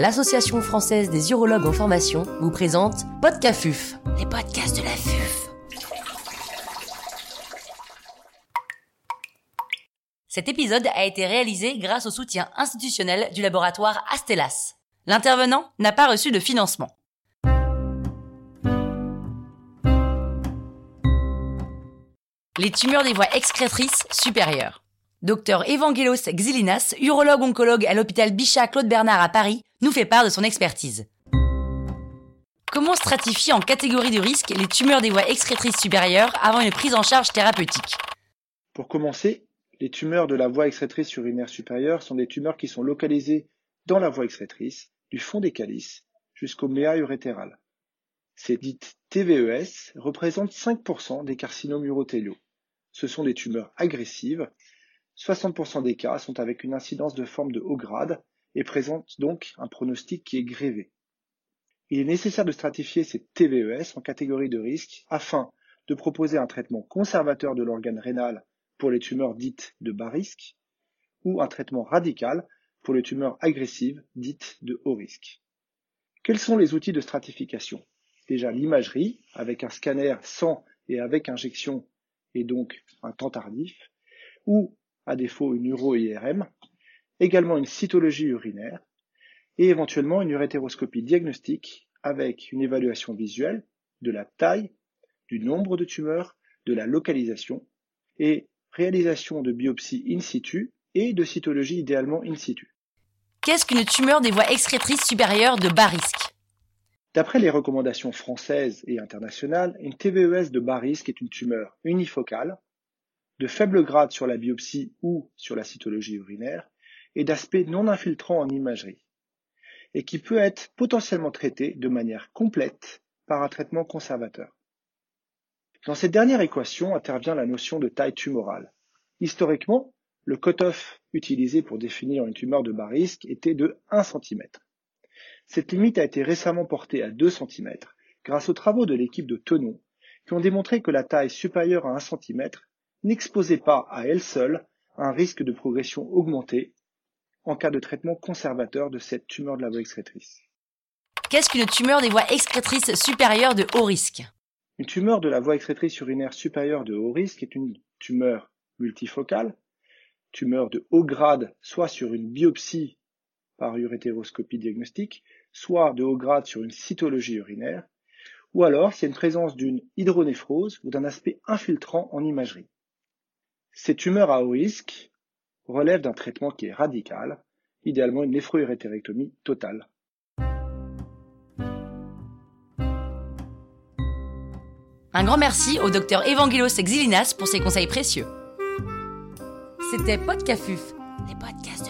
l'Association française des urologues en formation vous présente Podcafuf, les podcasts de la FUF. Cet épisode a été réalisé grâce au soutien institutionnel du laboratoire Astellas. L'intervenant n'a pas reçu de financement. Les tumeurs des voies excrétrices supérieures. Docteur Evangelos Xilinas, urologue oncologue à l'hôpital Bichat Claude Bernard à Paris, nous fait part de son expertise. Comment stratifier en catégorie de risque les tumeurs des voies excrétrices supérieures avant une prise en charge thérapeutique? Pour commencer, les tumeurs de la voie excrétrice urinaire supérieure sont des tumeurs qui sont localisées dans la voie excrétrice, du fond des calices jusqu'au méa urétéral. Ces dites TVES représentent 5% des carcinomes urothéliaux. Ce sont des tumeurs agressives. 60% des cas sont avec une incidence de forme de haut grade et présentent donc un pronostic qui est grévé. Il est nécessaire de stratifier ces TVES en catégories de risque afin de proposer un traitement conservateur de l'organe rénal pour les tumeurs dites de bas risque ou un traitement radical pour les tumeurs agressives dites de haut risque. Quels sont les outils de stratification? Déjà l'imagerie avec un scanner sans et avec injection et donc un temps tardif, ou à défaut une uro-IRM, également une cytologie urinaire et éventuellement une urétéroscopie diagnostique avec une évaluation visuelle de la taille, du nombre de tumeurs, de la localisation et réalisation de biopsie in situ et de cytologie idéalement in situ. Qu'est-ce qu'une tumeur des voies excrétrices supérieures de bas risque D'après les recommandations françaises et internationales, une TVES de bas risque est une tumeur unifocale, de faible grade sur la biopsie ou sur la cytologie urinaire, et d'aspect non infiltrant en imagerie, et qui peut être potentiellement traitée de manière complète par un traitement conservateur. Dans cette dernière équation intervient la notion de taille tumorale. Historiquement, le cutoff utilisé pour définir une tumeur de bas risque était de 1 cm. Cette limite a été récemment portée à 2 cm grâce aux travaux de l'équipe de Tenon qui ont démontré que la taille supérieure à 1 cm n'exposait pas à elle seule un risque de progression augmenté en cas de traitement conservateur de cette tumeur de la voie excrétrice. Qu'est-ce qu'une tumeur des voies excrétrices supérieures de haut risque? Une tumeur de la voie excrétrice urinaire supérieure de haut risque est une tumeur multifocale, tumeur de haut grade soit sur une biopsie par urétéroscopie diagnostique, soit de haut grade sur une cytologie urinaire, ou alors s'il y a une présence d'une hydronéphrose ou d'un aspect infiltrant en imagerie. Ces tumeurs à haut risque relèvent d'un traitement qui est radical, idéalement une néphrourétérectomie totale. Un grand merci au docteur Evangelos Xilinas pour ses conseils précieux. C'était Podcafuf, les podcasts de